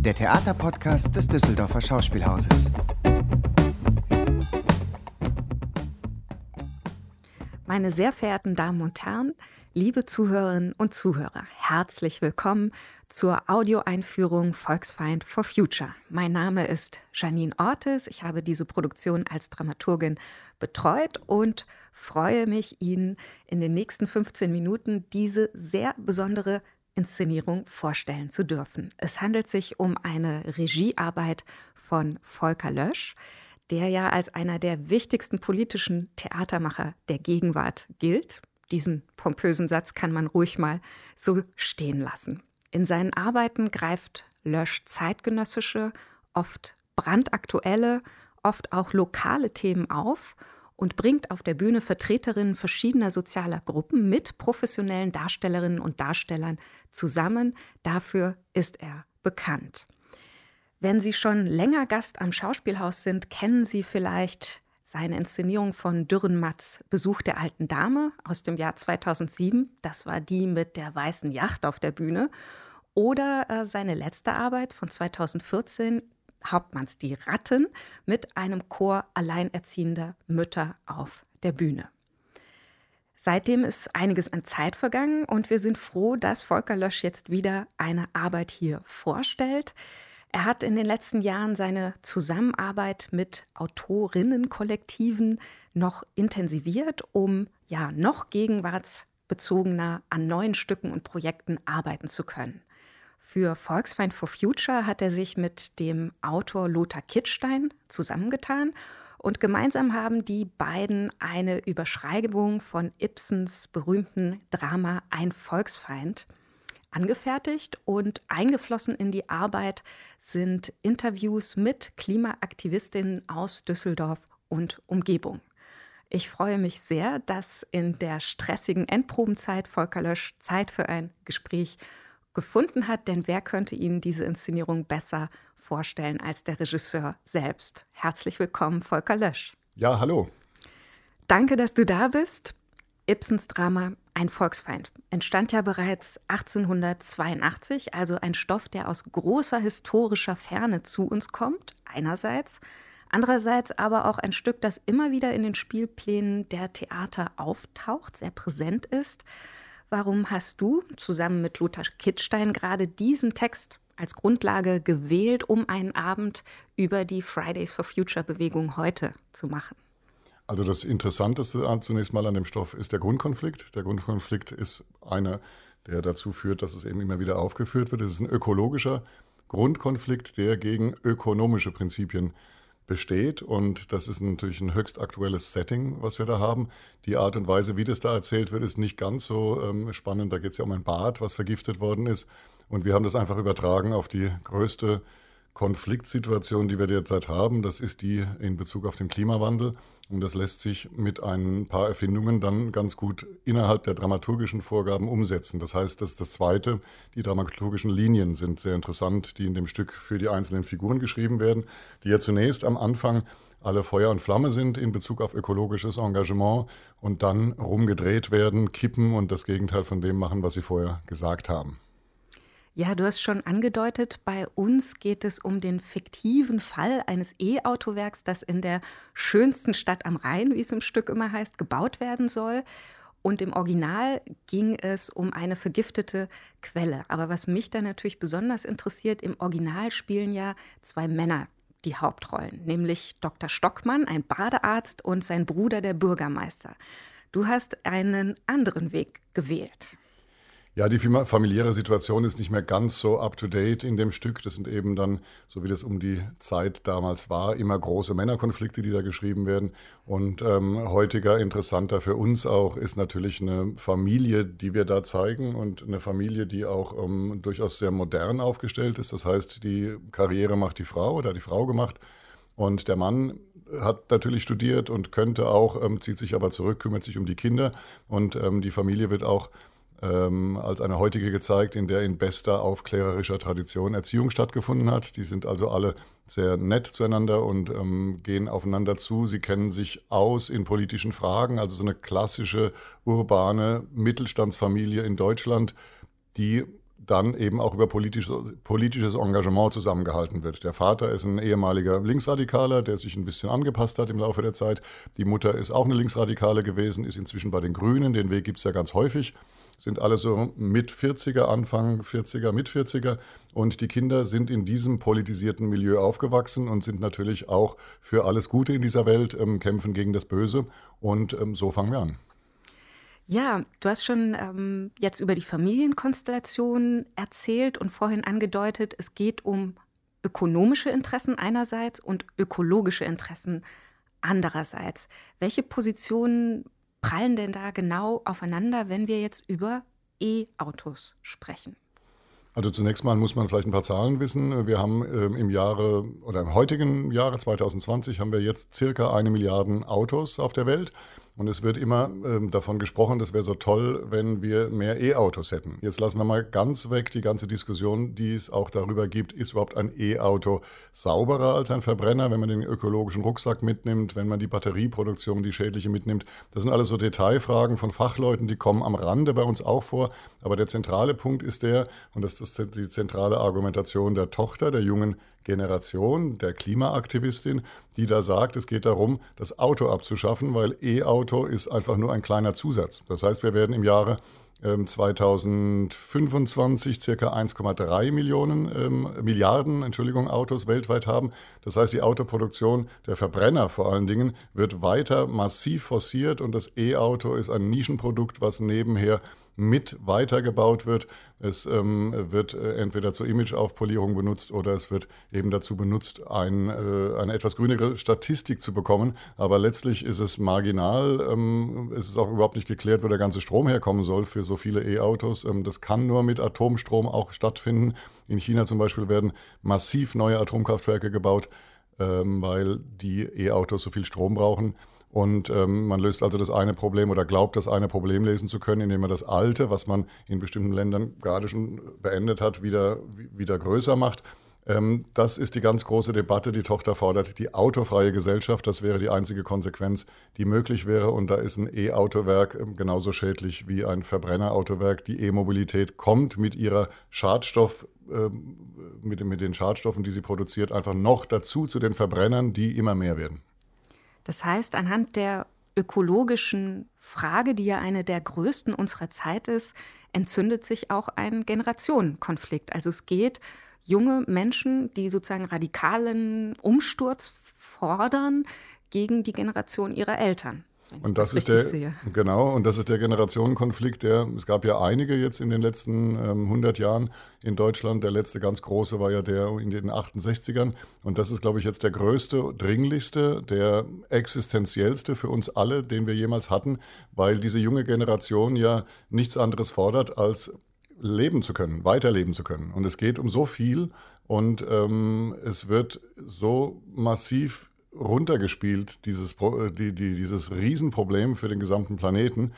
der Theaterpodcast des Düsseldorfer Schauspielhauses. Meine sehr verehrten Damen und Herren, liebe Zuhörerinnen und Zuhörer, herzlich willkommen zur Audioeinführung Volksfeind for Future. Mein Name ist Janine Ortes. Ich habe diese Produktion als Dramaturgin betreut und freue mich, Ihnen in den nächsten 15 Minuten diese sehr besondere Inszenierung vorstellen zu dürfen. Es handelt sich um eine Regiearbeit von Volker Lösch, der ja als einer der wichtigsten politischen Theatermacher der Gegenwart gilt. Diesen pompösen Satz kann man ruhig mal so stehen lassen. In seinen Arbeiten greift Lösch zeitgenössische, oft brandaktuelle, oft auch lokale Themen auf und bringt auf der Bühne Vertreterinnen verschiedener sozialer Gruppen mit professionellen Darstellerinnen und Darstellern zusammen. Dafür ist er bekannt. Wenn Sie schon länger Gast am Schauspielhaus sind, kennen Sie vielleicht seine Inszenierung von Dürrenmatz Besuch der alten Dame aus dem Jahr 2007. Das war die mit der weißen Yacht auf der Bühne. Oder äh, seine letzte Arbeit von 2014 Hauptmanns Die Ratten mit einem Chor alleinerziehender Mütter auf der Bühne. Seitdem ist einiges an Zeit vergangen und wir sind froh, dass Volker Lösch jetzt wieder eine Arbeit hier vorstellt. Er hat in den letzten Jahren seine Zusammenarbeit mit Autorinnenkollektiven noch intensiviert, um ja noch gegenwartsbezogener an neuen Stücken und Projekten arbeiten zu können. Für Volksfeind for Future hat er sich mit dem Autor Lothar Kittstein zusammengetan und gemeinsam haben die beiden eine Überschreibung von Ibsens berühmten Drama Ein Volksfeind angefertigt und eingeflossen in die Arbeit sind Interviews mit Klimaaktivistinnen aus Düsseldorf und Umgebung. Ich freue mich sehr, dass in der stressigen Endprobenzeit Volker Lösch Zeit für ein Gespräch gefunden hat, denn wer könnte Ihnen diese Inszenierung besser vorstellen als der Regisseur selbst? Herzlich willkommen, Volker Lösch. Ja, hallo. Danke, dass du da bist. Ibsens Drama Ein Volksfeind entstand ja bereits 1882, also ein Stoff, der aus großer historischer Ferne zu uns kommt, einerseits, andererseits aber auch ein Stück, das immer wieder in den Spielplänen der Theater auftaucht, sehr präsent ist. Warum hast du zusammen mit Lothar Kittstein gerade diesen Text als Grundlage gewählt, um einen Abend über die Fridays for Future Bewegung heute zu machen? Also das Interessanteste zunächst mal an dem Stoff ist der Grundkonflikt. Der Grundkonflikt ist einer, der dazu führt, dass es eben immer wieder aufgeführt wird. Es ist ein ökologischer Grundkonflikt, der gegen ökonomische Prinzipien besteht. Und das ist natürlich ein höchst aktuelles Setting, was wir da haben. Die Art und Weise, wie das da erzählt wird, ist nicht ganz so ähm, spannend. Da geht es ja um ein Bad, was vergiftet worden ist. Und wir haben das einfach übertragen auf die größte Konfliktsituation, die wir derzeit haben. Das ist die in Bezug auf den Klimawandel. Und das lässt sich mit ein paar Erfindungen dann ganz gut innerhalb der dramaturgischen Vorgaben umsetzen. Das heißt, das ist das Zweite. Die dramaturgischen Linien sind sehr interessant, die in dem Stück für die einzelnen Figuren geschrieben werden, die ja zunächst am Anfang alle Feuer und Flamme sind in Bezug auf ökologisches Engagement und dann rumgedreht werden, kippen und das Gegenteil von dem machen, was sie vorher gesagt haben. Ja, du hast schon angedeutet, bei uns geht es um den fiktiven Fall eines E-Autowerks, das in der schönsten Stadt am Rhein, wie es im Stück immer heißt, gebaut werden soll. Und im Original ging es um eine vergiftete Quelle. Aber was mich da natürlich besonders interessiert, im Original spielen ja zwei Männer die Hauptrollen, nämlich Dr. Stockmann, ein Badearzt, und sein Bruder, der Bürgermeister. Du hast einen anderen Weg gewählt. Ja, die familiäre Situation ist nicht mehr ganz so up-to-date in dem Stück. Das sind eben dann, so wie das um die Zeit damals war, immer große Männerkonflikte, die da geschrieben werden. Und ähm, heutiger, interessanter für uns auch, ist natürlich eine Familie, die wir da zeigen und eine Familie, die auch ähm, durchaus sehr modern aufgestellt ist. Das heißt, die Karriere macht die Frau oder die Frau gemacht. Und der Mann hat natürlich studiert und könnte auch, ähm, zieht sich aber zurück, kümmert sich um die Kinder und ähm, die Familie wird auch ähm, als eine heutige gezeigt, in der in bester aufklärerischer Tradition Erziehung stattgefunden hat. Die sind also alle sehr nett zueinander und ähm, gehen aufeinander zu. Sie kennen sich aus in politischen Fragen, also so eine klassische urbane Mittelstandsfamilie in Deutschland, die dann eben auch über politisches, politisches Engagement zusammengehalten wird. Der Vater ist ein ehemaliger Linksradikaler, der sich ein bisschen angepasst hat im Laufe der Zeit. Die Mutter ist auch eine Linksradikale gewesen, ist inzwischen bei den Grünen. Den Weg gibt es ja ganz häufig. Sind alle so mit 40er, Anfang 40er, mit 40er. Und die Kinder sind in diesem politisierten Milieu aufgewachsen und sind natürlich auch für alles Gute in dieser Welt, ähm, kämpfen gegen das Böse. Und ähm, so fangen wir an. Ja, du hast schon ähm, jetzt über die Familienkonstellation erzählt und vorhin angedeutet, es geht um ökonomische Interessen einerseits und ökologische Interessen andererseits. Welche Positionen prallen denn da genau aufeinander, wenn wir jetzt über E-Autos sprechen? Also zunächst mal muss man vielleicht ein paar Zahlen wissen. Wir haben ähm, im Jahre oder im heutigen Jahre 2020 haben wir jetzt circa eine Milliarde Autos auf der Welt. Und es wird immer ähm, davon gesprochen, das wäre so toll, wenn wir mehr E-Autos hätten. Jetzt lassen wir mal ganz weg die ganze Diskussion, die es auch darüber gibt, ist überhaupt ein E-Auto sauberer als ein Verbrenner, wenn man den ökologischen Rucksack mitnimmt, wenn man die Batterieproduktion, die schädliche mitnimmt. Das sind alles so Detailfragen von Fachleuten, die kommen am Rande bei uns auch vor. Aber der zentrale Punkt ist der, und das ist die zentrale Argumentation der Tochter, der jungen Generation, der Klimaaktivistin, die da sagt, es geht darum, das Auto abzuschaffen, weil E-Auto ist einfach nur ein kleiner Zusatz. Das heißt, wir werden im Jahre 2025 ähm, circa 1,3 Millionen ähm, Milliarden Entschuldigung, Autos weltweit haben. Das heißt, die Autoproduktion der Verbrenner vor allen Dingen wird weiter massiv forciert und das E-Auto ist ein Nischenprodukt, was nebenher mit weitergebaut wird. Es ähm, wird äh, entweder zur Imageaufpolierung benutzt oder es wird eben dazu benutzt, ein, äh, eine etwas grünere Statistik zu bekommen. Aber letztlich ist es marginal. Ähm, es ist auch überhaupt nicht geklärt, wo der ganze Strom herkommen soll für so viele E-Autos. Ähm, das kann nur mit Atomstrom auch stattfinden. In China zum Beispiel werden massiv neue Atomkraftwerke gebaut, ähm, weil die E-Autos so viel Strom brauchen. Und ähm, man löst also das eine Problem oder glaubt, das eine Problem lesen zu können, indem man das alte, was man in bestimmten Ländern gerade schon beendet hat, wieder, wieder größer macht. Ähm, das ist die ganz große Debatte. Die Tochter fordert die autofreie Gesellschaft. Das wäre die einzige Konsequenz, die möglich wäre. Und da ist ein E-Autowerk ähm, genauso schädlich wie ein Verbrennerautowerk. Die E-Mobilität kommt mit ihrer Schadstoff ähm, mit den Schadstoffen, die sie produziert, einfach noch dazu zu den Verbrennern, die immer mehr werden. Das heißt, anhand der ökologischen Frage, die ja eine der größten unserer Zeit ist, entzündet sich auch ein Generationenkonflikt. Also es geht junge Menschen, die sozusagen radikalen Umsturz fordern gegen die Generation ihrer Eltern. Und das, das ist der sehe. genau und das ist der Generationenkonflikt. Der es gab ja einige jetzt in den letzten ähm, 100 Jahren in Deutschland. Der letzte ganz große war ja der in den 68ern und das ist, glaube ich, jetzt der größte, dringlichste, der existenziellste für uns alle, den wir jemals hatten, weil diese junge Generation ja nichts anderes fordert als leben zu können, weiterleben zu können. Und es geht um so viel und ähm, es wird so massiv runtergespielt, dieses, äh, die, die, dieses Riesenproblem für den gesamten Planeten.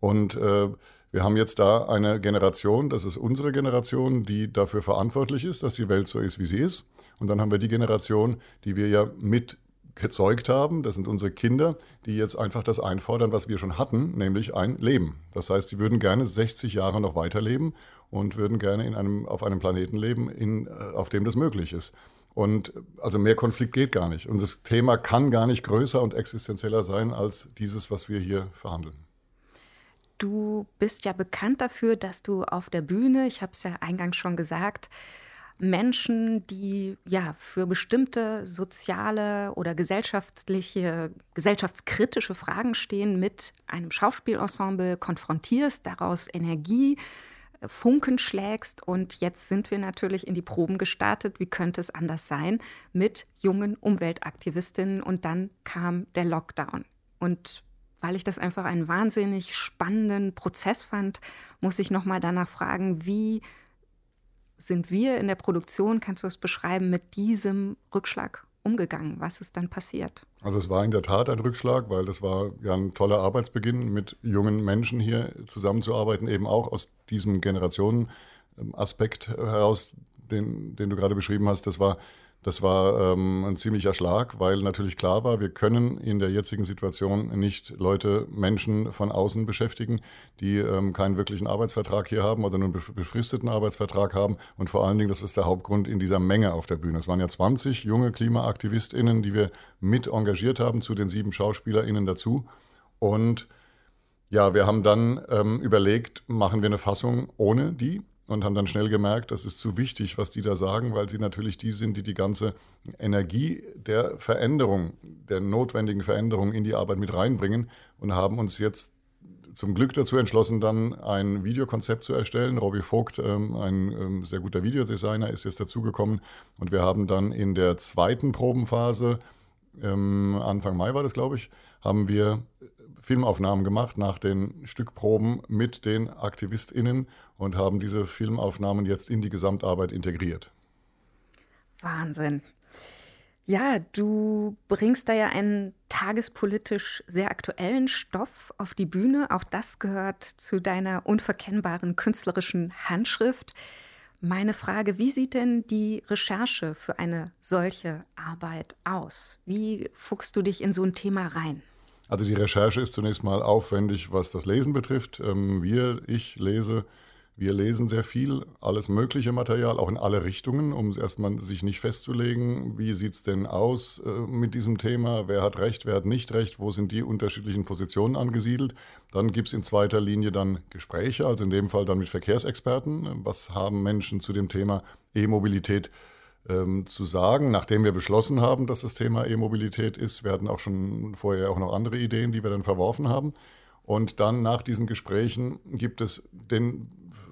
Und äh, wir haben jetzt da eine Generation, das ist unsere Generation, die dafür verantwortlich ist, dass die Welt so ist, wie sie ist. Und dann haben wir die Generation, die wir ja mit gezeugt haben, das sind unsere Kinder, die jetzt einfach das einfordern, was wir schon hatten, nämlich ein Leben. Das heißt, sie würden gerne 60 Jahre noch weiterleben und würden gerne in einem, auf einem Planeten leben, in, äh, auf dem das möglich ist. Und also mehr Konflikt geht gar nicht. Und das Thema kann gar nicht größer und existenzieller sein als dieses, was wir hier verhandeln. Du bist ja bekannt dafür, dass du auf der Bühne, ich habe es ja eingangs schon gesagt, Menschen, die ja für bestimmte soziale oder gesellschaftliche, gesellschaftskritische Fragen stehen, mit einem Schauspielensemble konfrontierst, daraus Energie Funken schlägst. Und jetzt sind wir natürlich in die Proben gestartet. Wie könnte es anders sein? Mit jungen Umweltaktivistinnen. Und dann kam der Lockdown. Und weil ich das einfach einen wahnsinnig spannenden Prozess fand, muss ich nochmal danach fragen, wie sind wir in der Produktion, kannst du es beschreiben, mit diesem Rückschlag umgegangen? Was ist dann passiert? Also es war in der Tat ein Rückschlag, weil das war ja ein toller Arbeitsbeginn, mit jungen Menschen hier zusammenzuarbeiten, eben auch aus diesem Generationenaspekt heraus, den, den du gerade beschrieben hast. Das war Das war ähm, ein ziemlicher Schlag, weil natürlich klar war, wir können in der jetzigen Situation nicht Leute, Menschen von außen beschäftigen, die ähm, keinen wirklichen Arbeitsvertrag hier haben oder nur einen befristeten Arbeitsvertrag haben. Und vor allen Dingen, das ist der Hauptgrund in dieser Menge auf der Bühne. Es waren ja 20 junge KlimaaktivistInnen, die wir mit engagiert haben, zu den sieben SchauspielerInnen dazu. Und ja, wir haben dann ähm, überlegt, machen wir eine Fassung ohne die? Und haben dann schnell gemerkt, das ist zu wichtig, was die da sagen, weil sie natürlich die sind, die die ganze Energie der Veränderung, der notwendigen Veränderung in die Arbeit mit reinbringen und haben uns jetzt zum Glück dazu entschlossen, dann ein Videokonzept zu erstellen. Robbie Vogt, ähm, ein ähm, sehr guter Videodesigner, ist jetzt dazugekommen und wir haben dann in der zweiten Probenphase, ähm, Anfang Mai war das, glaube ich, haben wir Filmaufnahmen gemacht nach den Stückproben mit den AktivistInnen und haben diese Filmaufnahmen jetzt in die Gesamtarbeit integriert. Wahnsinn. Ja, du bringst da ja einen tagespolitisch sehr aktuellen Stoff auf die Bühne. Auch das gehört zu deiner unverkennbaren künstlerischen Handschrift. Meine Frage, wie sieht denn die Recherche für eine solche Arbeit aus? Wie fuchst du dich in so ein Thema rein? Also die Recherche ist zunächst mal aufwendig, was das Lesen betrifft. Ähm, wir, ich lese, wir lesen sehr viel, alles mögliche Material, auch in alle Richtungen, um erstmal sich nicht festzulegen, wie sieht es denn aus äh, mit diesem Thema, wer hat recht, wer hat nicht recht, wo sind die unterschiedlichen Positionen angesiedelt. Dann gibt es in zweiter Linie dann Gespräche, also in dem Fall dann mit Verkehrsexperten. Was haben Menschen zu dem Thema E-Mobilität ähm, zu sagen, nachdem wir beschlossen haben, dass das Thema E-Mobilität ist. Wir hatten auch schon vorher auch noch andere Ideen, die wir dann verworfen haben. Und dann nach diesen Gesprächen gibt es den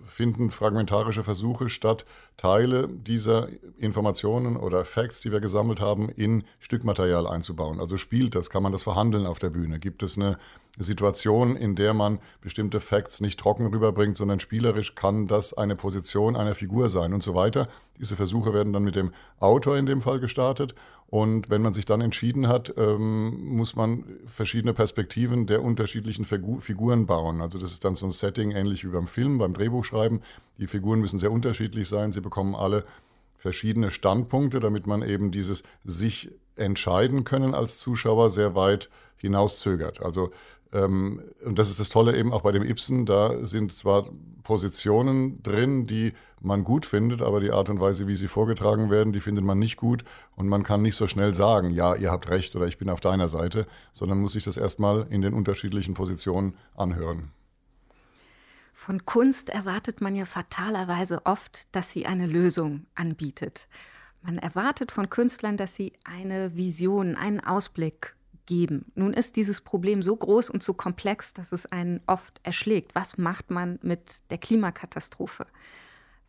finden fragmentarische Versuche statt, Teile dieser Informationen oder Facts, die wir gesammelt haben, in Stückmaterial einzubauen. Also spielt das, kann man das verhandeln auf der Bühne? Gibt es eine Situation, in der man bestimmte Facts nicht trocken rüberbringt, sondern spielerisch kann das eine Position einer Figur sein und so weiter. Diese Versuche werden dann mit dem Autor in dem Fall gestartet. Und wenn man sich dann entschieden hat, ähm, muss man verschiedene Perspektiven der unterschiedlichen Figu Figuren bauen. Also das ist dann so ein Setting ähnlich wie beim Film, beim Drehbuchschreiben. Die Figuren müssen sehr unterschiedlich sein. Sie bekommen alle verschiedene Standpunkte, damit man eben dieses sich entscheiden können als Zuschauer sehr weit hinauszögert. Also ähm, und das ist das Tolle eben auch bei dem Ibsen, da sind zwar Positionen drin, die man gut findet, aber die Art und Weise, wie sie vorgetragen werden, die findet man nicht gut und man kann nicht so schnell sagen, ja, ihr habt recht oder ich bin auf deiner Seite, sondern muss sich das erstmal in den unterschiedlichen Positionen anhören. Von Kunst erwartet man ja fatalerweise oft, dass sie eine Lösung anbietet. Man erwartet von Künstlern, dass sie eine Vision, einen Ausblick geben. Nun ist dieses Problem so groß und so komplex, dass es einen oft erschlägt. Was macht man mit der Klimakatastrophe?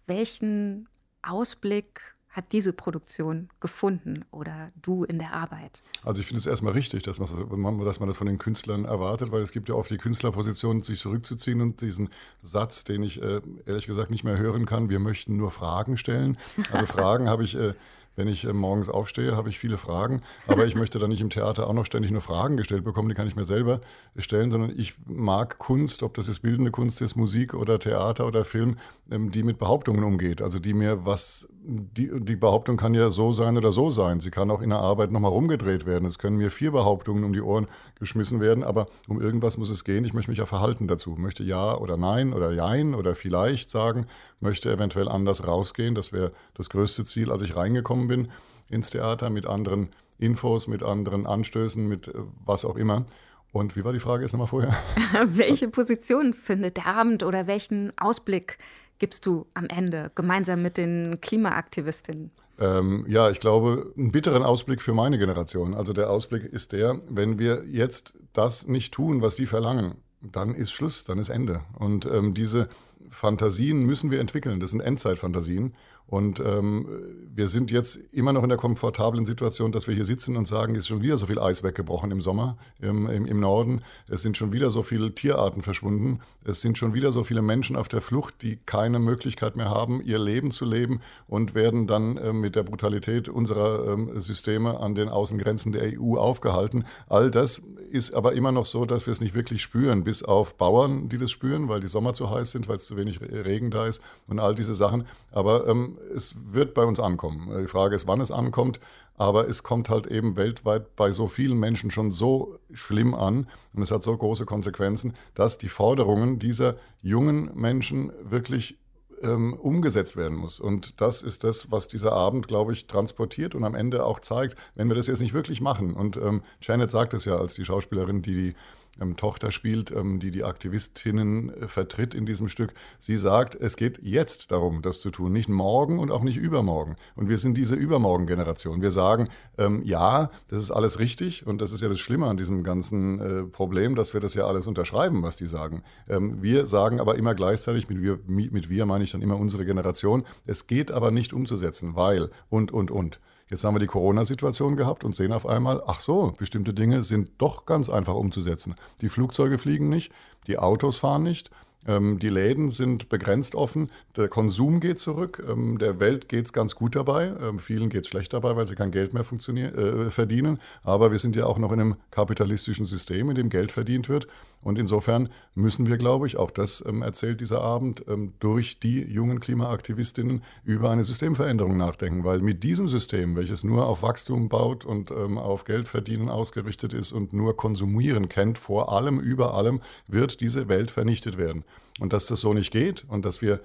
Welchen Ausblick hat diese Produktion gefunden oder du in der Arbeit? Also ich finde es erstmal richtig, dass man, dass man das von den Künstlern erwartet, weil es gibt ja oft die Künstlerposition, sich zurückzuziehen und diesen Satz, den ich äh, ehrlich gesagt nicht mehr hören kann, wir möchten nur Fragen stellen. Also Fragen habe ich äh, wenn ich äh, morgens aufstehe, habe ich viele Fragen, aber ich möchte dann nicht im Theater auch noch ständig nur Fragen gestellt bekommen, die kann ich mir selber stellen, sondern ich mag Kunst, ob das jetzt bildende Kunst ist, Musik oder Theater oder Film, ähm, die mit Behauptungen umgeht, also die mir was die, die Behauptung kann ja so sein oder so sein. Sie kann auch in der Arbeit nochmal rumgedreht werden. Es können mir vier Behauptungen um die Ohren geschmissen werden, aber um irgendwas muss es gehen. Ich möchte mich ja verhalten dazu. Möchte ja oder nein oder jein oder vielleicht sagen, möchte eventuell anders rausgehen. Das wäre das größte Ziel, als ich reingekommen bin ins Theater mit anderen Infos, mit anderen Anstößen, mit äh, was auch immer. Und wie war die Frage jetzt nochmal vorher? Welche Position findet der Abend oder welchen Ausblick gibst du am Ende gemeinsam mit den Klimaaktivistinnen? Ähm, ja, ich glaube, einen bitteren Ausblick für meine Generation. Also der Ausblick ist der, wenn wir jetzt das nicht tun, was die verlangen, dann ist Schluss, dann ist Ende. Und ähm, diese Fantasien müssen wir entwickeln. Das sind Endzeitfantasien. Und ähm, wir sind jetzt immer noch in der komfortablen Situation, dass wir hier sitzen und sagen, es ist schon wieder so viel Eis weggebrochen im Sommer im, im, im, Norden. Es sind schon wieder so viele Tierarten verschwunden. Es sind schon wieder so viele Menschen auf der Flucht, die keine Möglichkeit mehr haben, ihr Leben zu leben und werden dann äh, mit der Brutalität unserer äh, Systeme an den Außengrenzen der EU aufgehalten. All das ist aber immer noch so, dass wir es nicht wirklich spüren, bis auf Bauern, die das spüren, weil die Sommer zu heiß sind, weil es zu wenig Regen da ist und all diese Sachen. Aber ähm, es wird bei uns ankommen. Die Frage ist, wann es ankommt. Aber es kommt halt eben weltweit bei so vielen Menschen schon so schlimm an und es hat so große Konsequenzen, dass die Forderungen dieser jungen Menschen wirklich ähm, umgesetzt werden muss. Und das ist das, was dieser Abend, glaube ich, transportiert und am Ende auch zeigt, wenn wir das jetzt nicht wirklich machen. Und ähm, Janet sagt es ja als die Schauspielerin, die die ähm, Tochter spielt, ähm, die die Aktivistinnen äh, vertritt in diesem Stück. Sie sagt, es geht jetzt darum, das zu tun, nicht morgen und auch nicht übermorgen. Und wir sind diese Übermorgen-Generation. Wir sagen, ähm, ja, das ist alles richtig und das ist ja das Schlimme an diesem ganzen äh, Problem, dass wir das ja alles unterschreiben, was die sagen. Ähm, wir sagen aber immer gleichzeitig, mit wir, mit wir meine ich dann immer unsere Generation, es geht aber nicht umzusetzen, weil und, und, und. Jetzt haben wir die Corona-Situation gehabt und sehen auf einmal, ach so, bestimmte Dinge sind doch ganz einfach umzusetzen. Die Flugzeuge fliegen nicht, die Autos fahren nicht, ähm, die Läden sind begrenzt offen, der Konsum geht zurück, ähm, der Welt geht es ganz gut dabei, ähm, vielen geht es schlecht dabei, weil sie kein Geld mehr äh, verdienen. Aber wir sind ja auch noch in einem kapitalistischen System, in dem Geld verdient wird. Und insofern müssen wir, glaube ich, auch das erzählt dieser Abend, durch die jungen Klimaaktivistinnen über eine Systemveränderung nachdenken. Weil mit diesem System, welches nur auf Wachstum baut und auf Geldverdienen ausgerichtet ist und nur konsumieren kennt, vor allem, über allem, wird diese Welt vernichtet werden. Und dass das so nicht geht und dass wir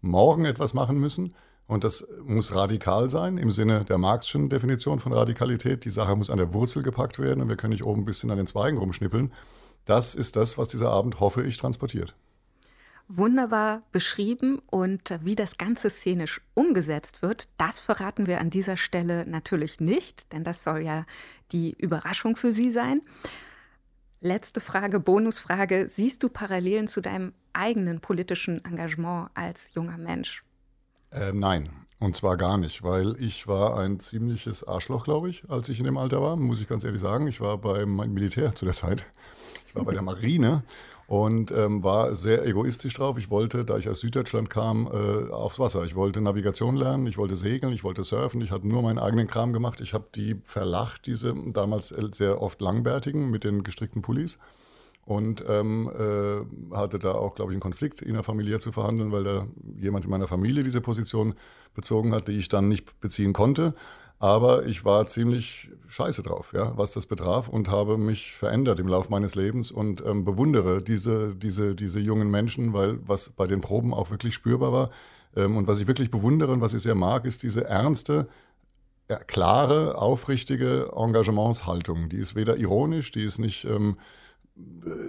morgen etwas machen müssen, und das muss radikal sein im Sinne der Marxischen Definition von Radikalität. Die Sache muss an der Wurzel gepackt werden und wir können nicht oben ein bisschen an den Zweigen rumschnippeln. Das ist das, was dieser Abend, hoffe ich, transportiert. Wunderbar beschrieben und wie das Ganze szenisch umgesetzt wird, das verraten wir an dieser Stelle natürlich nicht, denn das soll ja die Überraschung für Sie sein. Letzte Frage, Bonusfrage. Siehst du Parallelen zu deinem eigenen politischen Engagement als junger Mensch? Äh, nein, und zwar gar nicht, weil ich war ein ziemliches Arschloch, glaube ich, als ich in dem Alter war, muss ich ganz ehrlich sagen. Ich war beim Militär zu der Zeit. Ich war bei der Marine und ähm, war sehr egoistisch drauf. Ich wollte, da ich aus Süddeutschland kam, äh, aufs Wasser. Ich wollte Navigation lernen, ich wollte segeln, ich wollte surfen. Ich hatte nur meinen eigenen Kram gemacht. Ich habe die verlacht, diese damals sehr oft langbärtigen mit den gestrickten Pullis und ähm, äh, hatte da auch, glaube ich, einen Konflikt innerfamiliär zu verhandeln, weil da jemand in meiner Familie diese Position bezogen hat, die ich dann nicht beziehen konnte. Aber ich war ziemlich scheiße drauf, ja, was das betraf und habe mich verändert im Laufe meines Lebens und ähm, bewundere diese, diese, diese jungen Menschen, weil was bei den Proben auch wirklich spürbar war. Ähm, und was ich wirklich bewundere und was ich sehr mag, ist diese ernste, klare, aufrichtige Engagementshaltung. Die ist weder ironisch, die ist nicht ähm,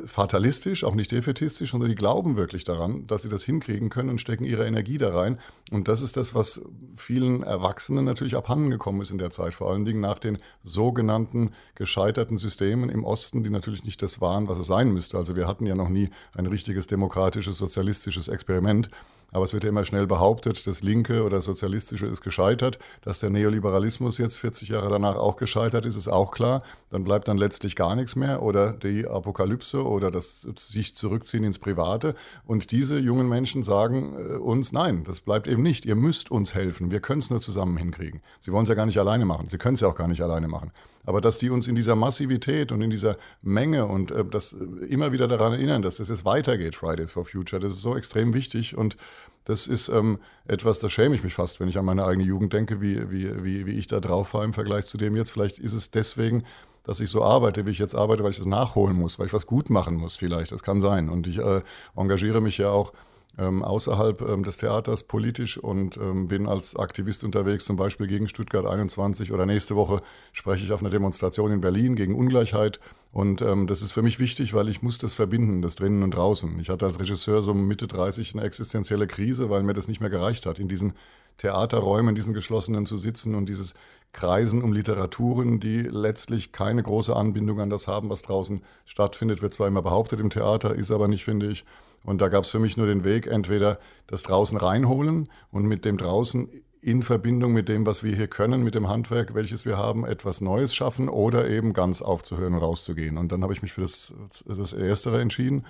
fatalistisch, auch nicht defetistisch, sondern die glauben wirklich daran, dass sie das hinkriegen können und stecken ihre Energie da rein. Und das ist das, was vielen Erwachsenen natürlich abhandengekommen ist in der Zeit, vor allen Dingen nach den sogenannten gescheiterten Systemen im Osten, die natürlich nicht das waren, was es sein müsste. Also wir hatten ja noch nie ein richtiges demokratisches, sozialistisches Experiment. Aber es wird ja immer schnell behauptet, das Linke oder Sozialistische ist gescheitert. Dass der Neoliberalismus jetzt 40 Jahre danach auch gescheitert ist, ist auch klar. Dann bleibt dann letztlich gar nichts mehr oder die Apokalypse oder das sich zurückziehen ins Private. Und diese jungen Menschen sagen äh, uns, nein, das bleibt eben nicht. Ihr müsst uns helfen. Wir können es nur zusammen hinkriegen. Sie wollen es ja gar nicht alleine machen. Sie können es ja auch gar nicht alleine machen. Aber dass die uns in dieser Massivität und in dieser Menge und äh, das äh, immer wieder daran erinnern, dass es jetzt weitergeht, Fridays for Future, das ist so extrem wichtig und das ist ähm, etwas, da schäme ich mich fast, wenn ich an meine eigene Jugend denke, wie, wie, wie, wie ich da drauf war im Vergleich zu dem jetzt. Vielleicht ist es deswegen, dass ich so arbeite, wie ich jetzt arbeite, weil ich das nachholen muss, weil ich was gut machen muss vielleicht. Das kann sein. Und ich äh, engagiere mich ja auch ähm, außerhalb ähm, des Theaters politisch und ähm, bin als Aktivist unterwegs, zum Beispiel gegen Stuttgart 21 oder nächste Woche spreche ich auf einer Demonstration in Berlin gegen Ungleichheit. Und ähm, das ist für mich wichtig, weil ich muss das verbinden, das drinnen und draußen. Ich hatte als Regisseur so Mitte 30 eine existenzielle Krise, weil mir das nicht mehr gereicht hat, in diesen Theaterräumen, diesen geschlossenen zu sitzen und dieses Kreisen um Literaturen, die letztlich keine große Anbindung an das haben, was draußen stattfindet, wird zwar immer behauptet im Theater, ist aber nicht, finde ich. Und da gab es für mich nur den Weg, entweder das draußen reinholen und mit dem draußen in Verbindung mit dem, was wir hier können, mit dem Handwerk, welches wir haben, etwas Neues schaffen oder eben ganz aufzuhören und rauszugehen. Und dann habe ich mich für das, das Erstere entschieden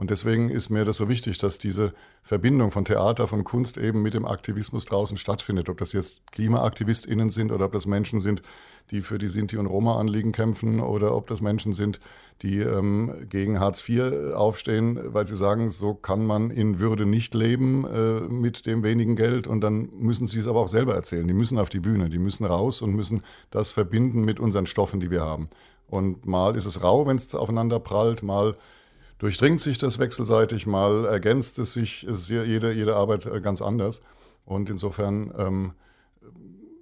Und deswegen ist mir das so wichtig, dass diese Verbindung von Theater, von Kunst eben mit dem Aktivismus draußen stattfindet. Ob das jetzt KlimaaktivistInnen sind oder ob das Menschen sind, die für die Sinti- und Roma-Anliegen kämpfen oder ob das Menschen sind, die ähm, gegen Hartz IV aufstehen, weil sie sagen, so kann man in Würde nicht leben äh, mit dem wenigen Geld. Und dann müssen sie es aber auch selber erzählen. Die müssen auf die Bühne, die müssen raus und müssen das verbinden mit unseren Stoffen, die wir haben. Und mal ist es rau, wenn es aufeinander prallt, mal durchdringt sich das wechselseitig, mal ergänzt es sich, es ist jede, jede Arbeit äh, ganz anders. Und insofern, ähm,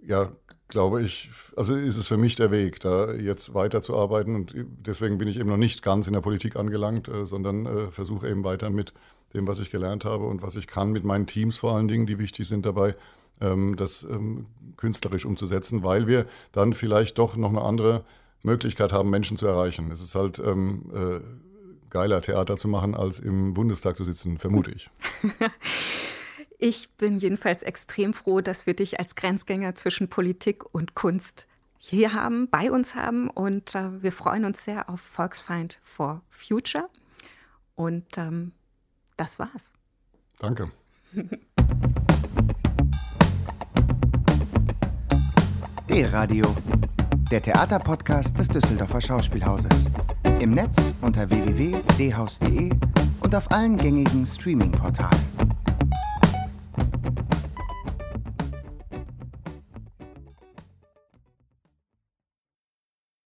ja, glaube ich, also ist es für mich der Weg, da jetzt weiterzuarbeiten. Und deswegen bin ich eben noch nicht ganz in der Politik angelangt, äh, sondern äh, versuche eben weiter mit dem, was ich gelernt habe und was ich kann, mit meinen Teams vor allen Dingen, die wichtig sind dabei, ähm, das ähm, künstlerisch umzusetzen, weil wir dann vielleicht doch noch eine andere Möglichkeit haben, Menschen zu erreichen. Es ist halt ähm, äh, geiler, Theater zu machen, als im Bundestag zu sitzen, vermute ich. ich bin jedenfalls extrem froh, dass wir dich als Grenzgänger zwischen Politik und Kunst hier haben, bei uns haben. Und äh, wir freuen uns sehr auf Volksfeind for Future. Und ähm, das war's. Danke. D-Radio, der Theaterpodcast des Düsseldorfer Schauspielhauses. Im Netz unter www.dhaus.de und auf allen gängigen Streaming-Portalen.